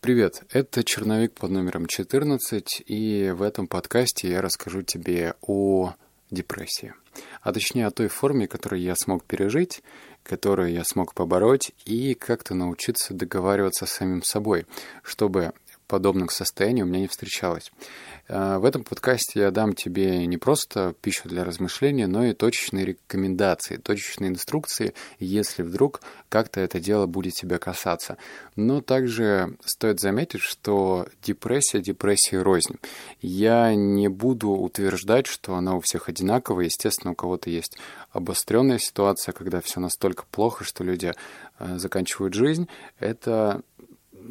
Привет, это черновик под номером 14, и в этом подкасте я расскажу тебе о депрессии. А точнее о той форме, которую я смог пережить, которую я смог побороть, и как-то научиться договариваться с самим собой, чтобы подобных состояний у меня не встречалось. Э, в этом подкасте я дам тебе не просто пищу для размышления, но и точечные рекомендации, точечные инструкции, если вдруг как-то это дело будет тебя касаться. Но также стоит заметить, что депрессия, депрессия рознь. Я не буду утверждать, что она у всех одинаковая. Естественно, у кого-то есть обостренная ситуация, когда все настолько плохо, что люди э, заканчивают жизнь. Это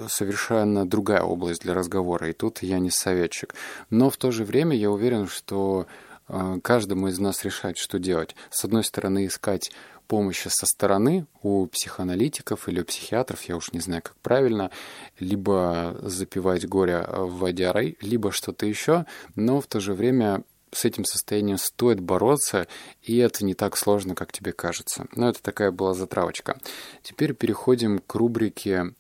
совершенно другая область для разговора, и тут я не советчик. Но в то же время я уверен, что э, каждому из нас решать, что делать. С одной стороны, искать помощи со стороны у психоаналитиков или у психиатров, я уж не знаю, как правильно, либо запивать горе в водярой, либо что-то еще, но в то же время с этим состоянием стоит бороться, и это не так сложно, как тебе кажется. Но это такая была затравочка. Теперь переходим к рубрике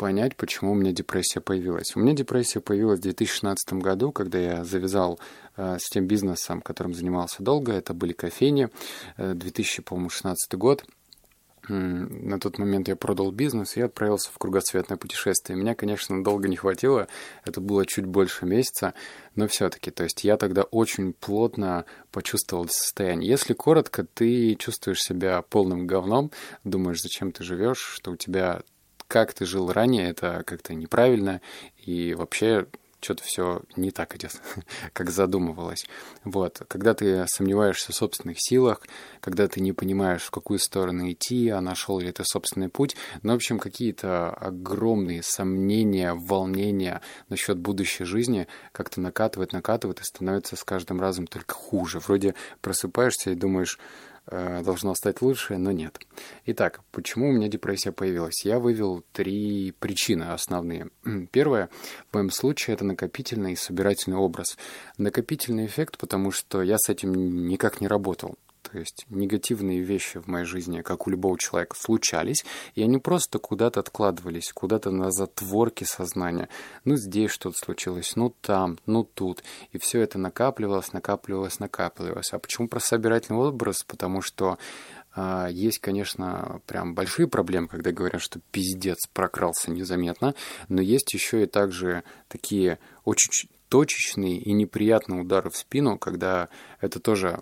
понять, почему у меня депрессия появилась. У меня депрессия появилась в 2016 году, когда я завязал э, с тем бизнесом, которым занимался долго. Это были кофейни. 2016 э, год. На тот момент я продал бизнес и отправился в кругосветное путешествие. Меня, конечно, долго не хватило, это было чуть больше месяца, но все-таки, то есть я тогда очень плотно почувствовал состояние. Если коротко, ты чувствуешь себя полным говном, думаешь, зачем ты живешь, что у тебя как ты жил ранее, это как-то неправильно, и вообще что-то все не так идет, как задумывалось. Вот. Когда ты сомневаешься в собственных силах, когда ты не понимаешь, в какую сторону идти, а нашел ли ты собственный путь, ну, в общем, какие-то огромные сомнения, волнения насчет будущей жизни как-то накатывает, накатывает и становится с каждым разом только хуже. Вроде просыпаешься и думаешь, должно стать лучше, но нет. Итак, почему у меня депрессия появилась? Я вывел три причины основные. Первое, в моем случае, это накопительный и собирательный образ. Накопительный эффект, потому что я с этим никак не работал. То есть негативные вещи в моей жизни, как у любого человека, случались, и они просто куда-то откладывались, куда-то на затворке сознания. Ну, здесь что-то случилось, ну, там, ну, тут. И все это накапливалось, накапливалось, накапливалось. А почему про собирательный образ? Потому что а, есть, конечно, прям большие проблемы, когда говорят, что пиздец прокрался незаметно, но есть еще и также такие очень точечные и неприятные удары в спину, когда это тоже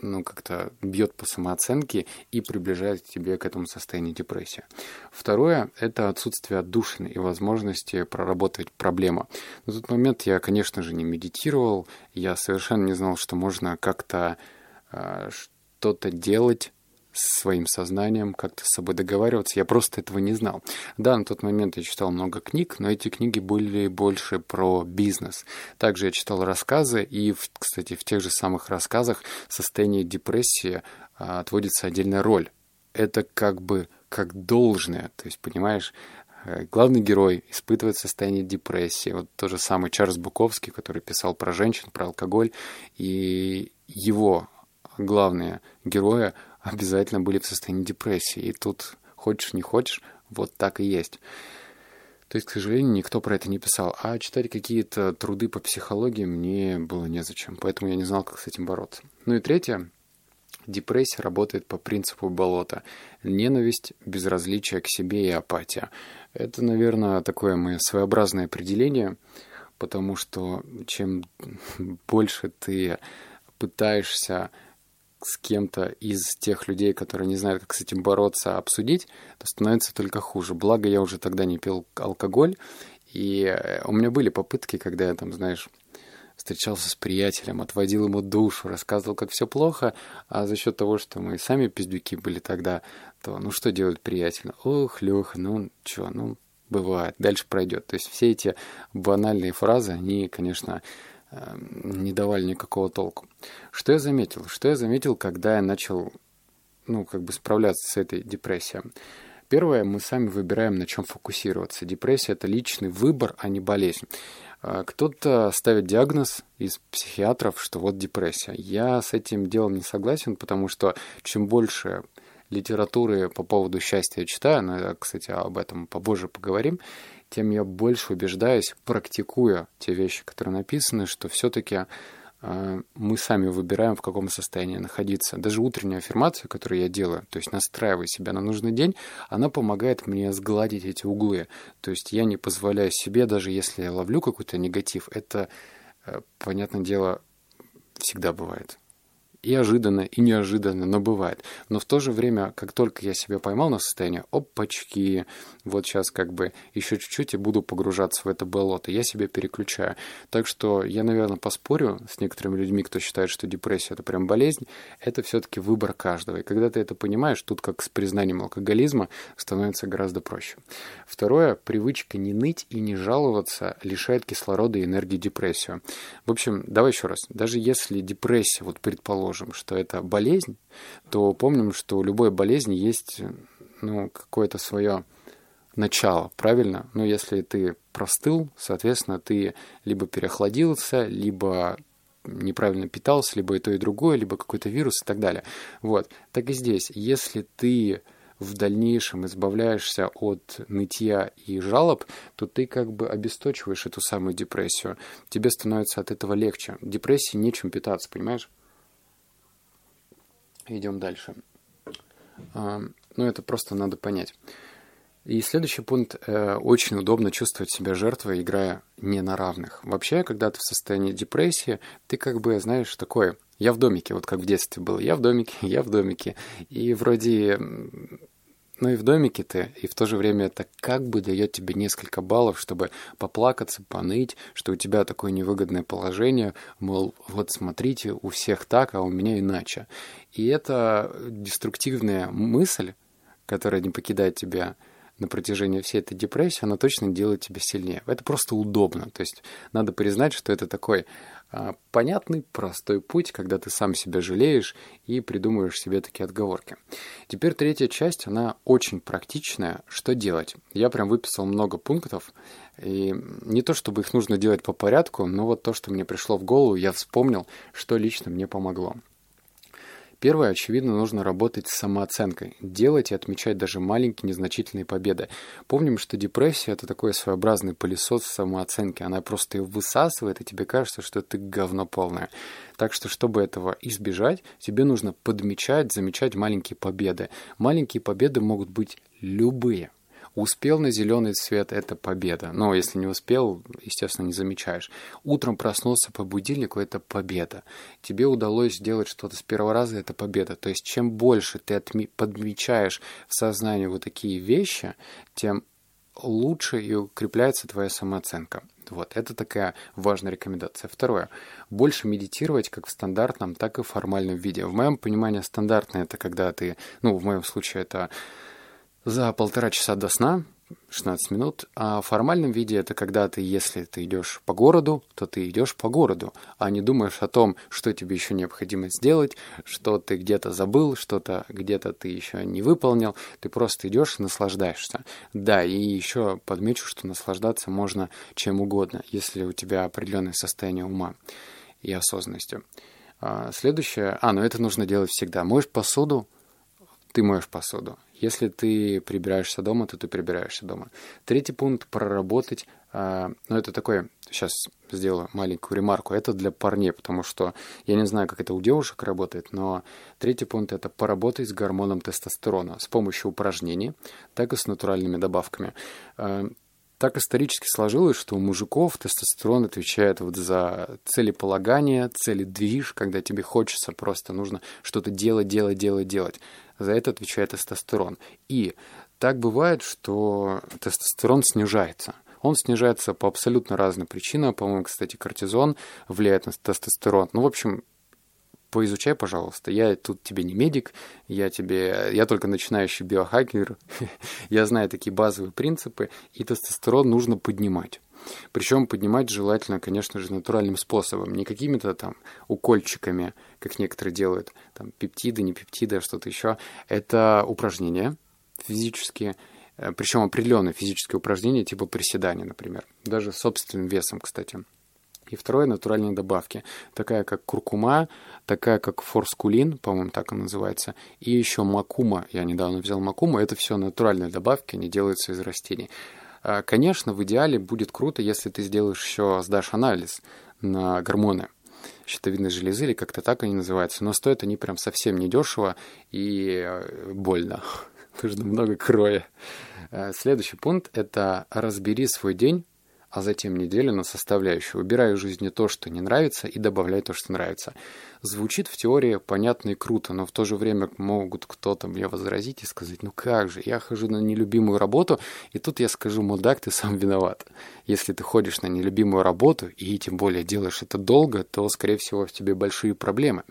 ну, как-то бьет по самооценке и приближает тебе к этому состоянию депрессии. Второе – это отсутствие отдушины и возможности проработать проблему. На тот момент я, конечно же, не медитировал, я совершенно не знал, что можно как-то э, что-то делать своим сознанием, как-то с собой договариваться. Я просто этого не знал. Да, на тот момент я читал много книг, но эти книги были больше про бизнес. Также я читал рассказы, и, кстати, в тех же самых рассказах состояние депрессии а, отводится отдельная роль. Это как бы как должное, то есть, понимаешь, э, главный герой испытывает состояние депрессии. Вот тот же самый Чарльз Буковский, который писал про женщин, про алкоголь, и его главные герои обязательно были в состоянии депрессии. И тут, хочешь не хочешь, вот так и есть. То есть, к сожалению, никто про это не писал. А читать какие-то труды по психологии мне было незачем, поэтому я не знал, как с этим бороться. Ну и третье. Депрессия работает по принципу болота. Ненависть, безразличие к себе и апатия. Это, наверное, такое мое своеобразное определение, потому что чем больше ты пытаешься с кем-то из тех людей, которые не знают, как с этим бороться, обсудить, то становится только хуже. Благо, я уже тогда не пил алкоголь, и э, у меня были попытки, когда я там, знаешь, встречался с приятелем, отводил ему душу, рассказывал, как все плохо, а за счет того, что мы сами пиздюки были тогда, то ну что делать приятель? Ох, Леха, ну что, ну бывает, дальше пройдет. То есть все эти банальные фразы, они, конечно, не давали никакого толку. Что я заметил? Что я заметил, когда я начал, ну, как бы справляться с этой депрессией? Первое, мы сами выбираем, на чем фокусироваться. Депрессия – это личный выбор, а не болезнь. Э, кто-то ставит диагноз из психиатров, что вот депрессия. Я с этим делом не согласен, потому что чем больше литературы по поводу счастья читаю, но, кстати, об этом попозже поговорим, тем я больше убеждаюсь, практикуя те вещи, которые написаны, что все-таки э, мы сами выбираем, в каком состоянии находиться. Даже утренняя аффирмация, которую я делаю, то есть настраивая себя на нужный день, она помогает мне сгладить эти углы. То есть я не позволяю себе, даже если я ловлю какой-то негатив, это, э, понятное дело, всегда бывает и ожиданно, и неожиданно, но бывает. Но в то же время, как только я себя поймал на состояние, опачки, вот сейчас как бы еще чуть-чуть и буду погружаться в это болото, я себя переключаю. Так что я, наверное, поспорю с некоторыми людьми, кто считает, что депрессия это прям болезнь, это все-таки выбор каждого. И когда ты это понимаешь, тут как с признанием алкоголизма становится гораздо проще. Второе, привычка не ныть и не жаловаться лишает кислорода и энергии депрессию. В общем, давай еще раз. Даже если депрессия, вот предположим, предположим, что это болезнь, то помним, что у любой болезни есть ну, какое-то свое начало, правильно? Но если ты простыл, соответственно, ты либо переохладился, либо неправильно питался, либо и то, и другое, либо какой-то вирус и так далее. Вот. Так и здесь. Если ты в дальнейшем избавляешься от нытья и жалоб, то ты как бы обесточиваешь эту самую депрессию. Тебе становится от этого легче. Депрессии нечем питаться, понимаешь? Идем дальше. А, ну, это просто надо понять. И следующий пункт. Э, очень удобно чувствовать себя жертвой, играя не на равных. Вообще, когда ты в состоянии депрессии, ты как бы, знаешь, такое... Я в домике, вот как в детстве было. Я в домике, я в домике. И вроде но и в домике ты, и в то же время это как бы дает тебе несколько баллов, чтобы поплакаться, поныть, что у тебя такое невыгодное положение, мол, вот смотрите, у всех так, а у меня иначе. И это деструктивная мысль, которая не покидает тебя на протяжении всей этой депрессии, она точно делает тебя сильнее. Это просто удобно. То есть надо признать, что это такой а, понятный, простой путь, когда ты сам себя жалеешь и придумываешь себе такие отговорки. Теперь третья часть, она очень практичная. Что делать? Я прям выписал много пунктов, и не то, чтобы их нужно делать по порядку, но вот то, что мне пришло в голову, я вспомнил, что лично мне помогло. Первое, очевидно, нужно работать с самооценкой, делать и отмечать даже маленькие незначительные победы. Помним, что депрессия – это такой своеобразный пылесос самооценки. Она просто ее высасывает, и тебе кажется, что ты говно полное. Так что, чтобы этого избежать, тебе нужно подмечать, замечать маленькие победы. Маленькие победы могут быть любые – Успел на зеленый цвет – это победа. Но если не успел, естественно, не замечаешь. Утром проснулся по будильнику – это победа. Тебе удалось сделать что-то с первого раза – это победа. То есть, чем больше ты отми- подмечаешь в сознании вот такие вещи, тем лучше и укрепляется твоя самооценка. Вот, это такая важная рекомендация. Второе. Больше медитировать как в стандартном, так и в формальном виде. В моем понимании стандартное это когда ты, ну, в моем случае это за полтора часа до сна, 16 минут, а в формальном виде это когда ты, если ты идешь по городу, то ты идешь по городу, а не думаешь о том, что тебе еще необходимо сделать, что ты где-то забыл, что-то где-то ты еще не выполнил, ты просто идешь и наслаждаешься. Да, и еще подмечу, что наслаждаться можно чем угодно, если у тебя определенное состояние ума и осознанности. А, следующее, а, ну это нужно делать всегда. Моешь посуду, ты моешь посуду. Если ты прибираешься дома, то ты прибираешься дома. Третий пункт – проработать. А, ну, это такое, сейчас сделаю маленькую ремарку. Это для парней, потому что я не знаю, как это у девушек работает, но третий пункт – это поработать с гормоном тестостерона с помощью упражнений, так и с натуральными добавками. А, так исторически сложилось, что у мужиков тестостерон отвечает вот за целеполагание, целедвиж, когда тебе хочется, просто нужно что-то делать, делать, делать, делать. За это отвечает тестостерон. И так бывает, что тестостерон снижается. Он снижается по абсолютно разным причинам. По-моему, кстати, кортизон влияет на тестостерон. Ну, в общем, поизучай, пожалуйста. Я тут тебе не медик, я тебе, я только начинающий биохакер, я знаю такие базовые принципы, и тестостерон нужно поднимать. Причем поднимать желательно, конечно же, натуральным способом, не какими-то там укольчиками, как некоторые делают, там пептиды, не пептиды, а что-то еще. Это упражнения физические, э, причем определенные физические упражнения, типа приседания, например, даже собственным весом, кстати. И второе – натуральные добавки, такая как куркума, такая как форскулин, по-моему, так он называется, и еще макума. Я недавно взял макума. Это все натуральные добавки, они делаются из растений. А, конечно, в идеале будет круто, если ты сделаешь еще, сдашь анализ на гормоны щитовидной железы, или как-то так они называются. Но стоят они прям совсем недешево и э, больно. Нужно много кроя. Э, следующий пункт – это разбери свой день а затем неделю на составляющую. Убирай из жизни то, что не нравится, и добавляй то, что нравится. Звучит в теории понятно и круто, но в то же время могут кто-то мне возразить и сказать, ну как же, я хожу на нелюбимую работу, и тут я скажу, мудак, ты сам виноват. Если ты ходишь на нелюбимую работу, и тем более делаешь это долго, то, скорее всего, в тебе большие проблемы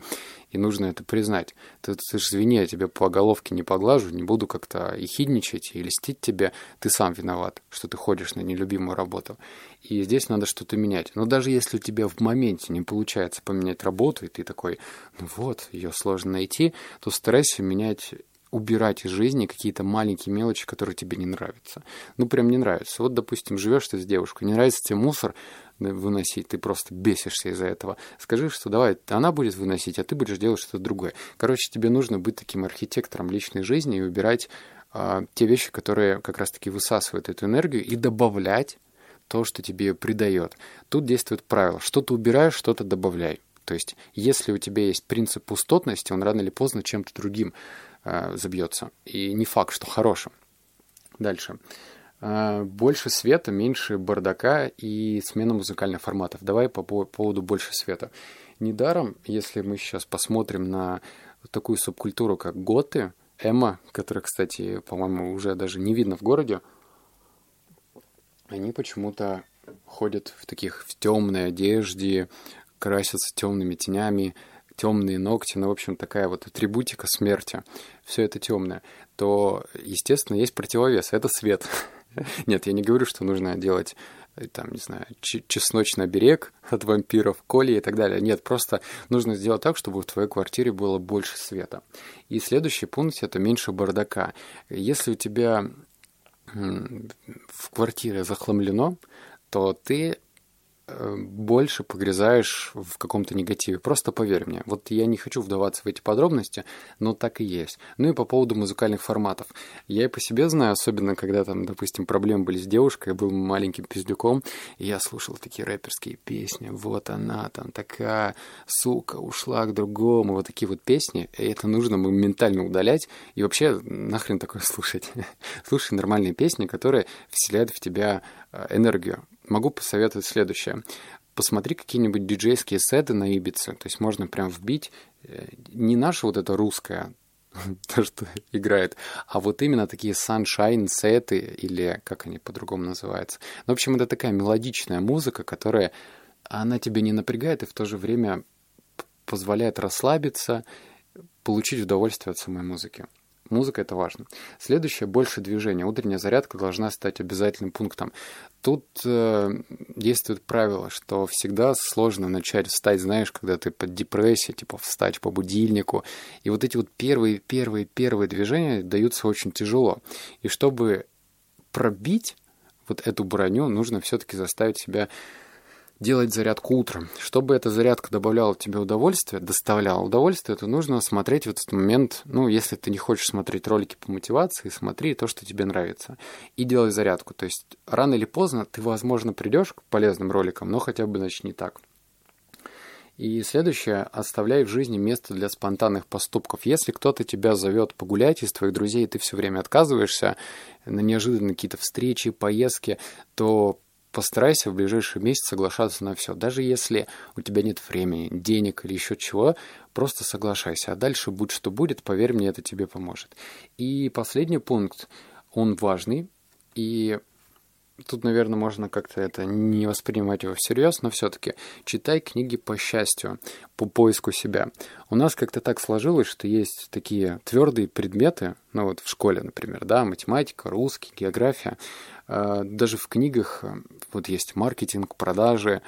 и нужно это признать. Ты, ты же извини, я тебя по головке не поглажу, не буду как-то ехидничать и льстить тебе, ты сам виноват, что ты ходишь на нелюбимую работу. И здесь надо что-то менять. Но даже если у тебя в моменте не получается поменять работу, и ты такой, ну вот, ее сложно найти, то старайся менять убирать из жизни какие-то маленькие мелочи, которые тебе не нравятся. Ну, прям не нравится. Вот, допустим, живешь ты с девушкой, не нравится тебе мусор, выносить, ты просто бесишься из-за этого. Скажи, что давай, она будет выносить, а ты будешь делать что-то другое. Короче, тебе нужно быть таким архитектором личной жизни и убирать а, те вещи, которые как раз-таки высасывают эту энергию, и добавлять то, что тебе придает. Тут действует правило. Что-то убираешь, что-то добавляй. То есть, если у тебя есть принцип пустотности, он рано или поздно чем-то другим э, забьется. И не факт, что хорошим. Дальше. А, больше света, меньше бардака и смена музыкальных форматов. Давай по поводу больше света. Недаром, если мы сейчас посмотрим на такую субкультуру, как готы, эмо, которая, кстати, по-моему, уже даже не видно в городе, они почему-то ходят в таких в темной одежде, красятся темными тенями, темные ногти, ну, в общем, такая вот атрибутика смерти, все это темное, то, естественно, есть противовес, это свет. Нет, я не говорю, что нужно делать э, там, не знаю, чесночный берег от вампиров, коли и так далее. Нет, просто нужно сделать так, чтобы в твоей квартире было больше света. И следующий пункт — это меньше бардака. Если у тебя в квартире захламлено, то ты больше погрязаешь в каком-то негативе. Просто поверь мне. Вот я не хочу вдаваться в эти подробности, но так и есть. Ну и по поводу музыкальных форматов. Я и по себе знаю, особенно когда там, допустим, проблемы были с девушкой, я был маленьким пиздюком, и я слушал такие рэперские песни. Вот она там такая, сука, ушла к другому. Вот такие вот песни. И это нужно моментально удалять. И вообще нахрен такое слушать. Слушай нормальные песни, которые вселяют в тебя э, энергию могу посоветовать следующее. Посмотри какие-нибудь диджейские сеты на Ибице, то есть можно прям вбить э, не наше вот это русское, то, что играет, а вот именно такие sunshine сеты, или как они по-другому называются. Ну, в общем, это такая мелодичная музыка, которая, она тебя не напрягает и в то же время позволяет расслабиться, получить удовольствие от самой музыки. Музыка — это важно. Следующее — больше движения. Утренняя зарядка должна стать обязательным пунктом. Тут э, действует правило, что всегда сложно начать встать, знаешь, когда ты под депрессией, типа встать по будильнику. И вот эти вот первые, первые, первые движения даются очень тяжело. И чтобы пробить вот эту броню, нужно все-таки заставить себя делать зарядку утром. Чтобы эта зарядка добавляла тебе удовольствие, доставляла удовольствие, то нужно смотреть в этот момент, ну, если ты не хочешь смотреть ролики по мотивации, смотри то, что тебе нравится. И делай зарядку. То есть рано или поздно ты, возможно, придешь к полезным роликам, но хотя бы начни так. И следующее, оставляй в жизни место для спонтанных поступков. Если кто-то тебя зовет погулять из твоих друзей, и ты все время отказываешься на неожиданные какие-то встречи, поездки, то постарайся в ближайший месяц соглашаться на все. Даже если у тебя нет времени, денег или еще чего, просто соглашайся. А дальше будь что будет, поверь мне, это тебе поможет. И последний пункт, он важный. И тут, наверное, можно как-то это не воспринимать его всерьез, но все-таки читай книги по счастью, по поиску себя. У нас как-то так сложилось, что есть такие твердые предметы, ну вот в школе, например, да, математика, русский, география, даже в книгах э, вот есть маркетинг, продажи,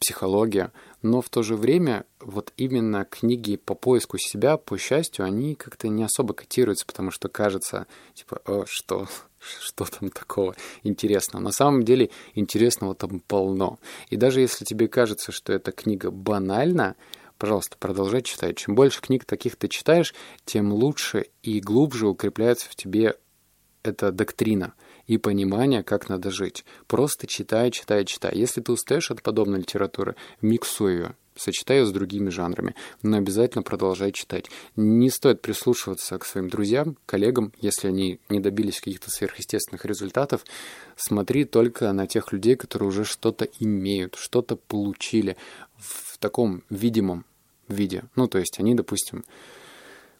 психология, но в то же время вот именно книги по поиску себя, по счастью, они как-то не особо котируются, потому что кажется, типа, О, что, что там такого интересного. На самом деле интересного там полно. И даже если тебе кажется, что эта книга банальна, пожалуйста, продолжай читать. Чем больше книг таких ты читаешь, тем лучше и глубже укрепляется в тебе эта доктрина – и понимание, как надо жить. Просто читай, читай, читай. Если ты устаешь от подобной литературы, миксуй ее сочетаю с другими жанрами, но обязательно продолжай читать. Не стоит прислушиваться к своим друзьям, коллегам, если они не добились каких-то сверхъестественных результатов. Смотри только на тех людей, которые уже что-то имеют, что-то получили в таком видимом виде. Ну, то есть они, допустим,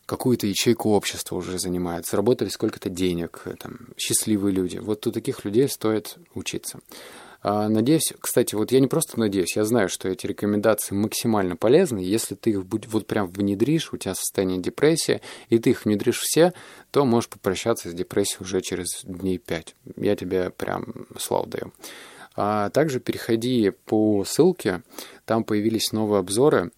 какую-то ячейку общества уже занимают, заработали сколько-то денег, там, счастливые люди. Вот у таких людей стоит учиться. А, надеюсь, кстати, вот я не просто надеюсь, я знаю, что эти рекомендации максимально полезны. Если ты их вот прям внедришь, у тебя состояние депрессии, и ты их внедришь все, то можешь попрощаться с депрессией уже через дней пять. Я тебе прям славу даю. А также переходи по ссылке, там появились новые обзоры.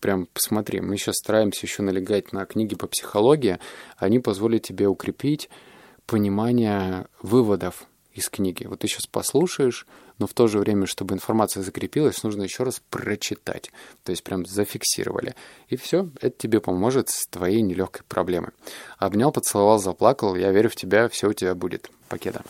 Прям посмотри, мы сейчас стараемся еще налегать на книги по психологии. Они позволят тебе укрепить понимание выводов из книги. Вот ты сейчас послушаешь, но в то же время, чтобы информация закрепилась, нужно еще раз прочитать. То есть прям зафиксировали. И все, это тебе поможет с твоей нелегкой проблемой. Обнял, поцеловал, заплакал. Я верю в тебя, все у тебя будет. Покеда.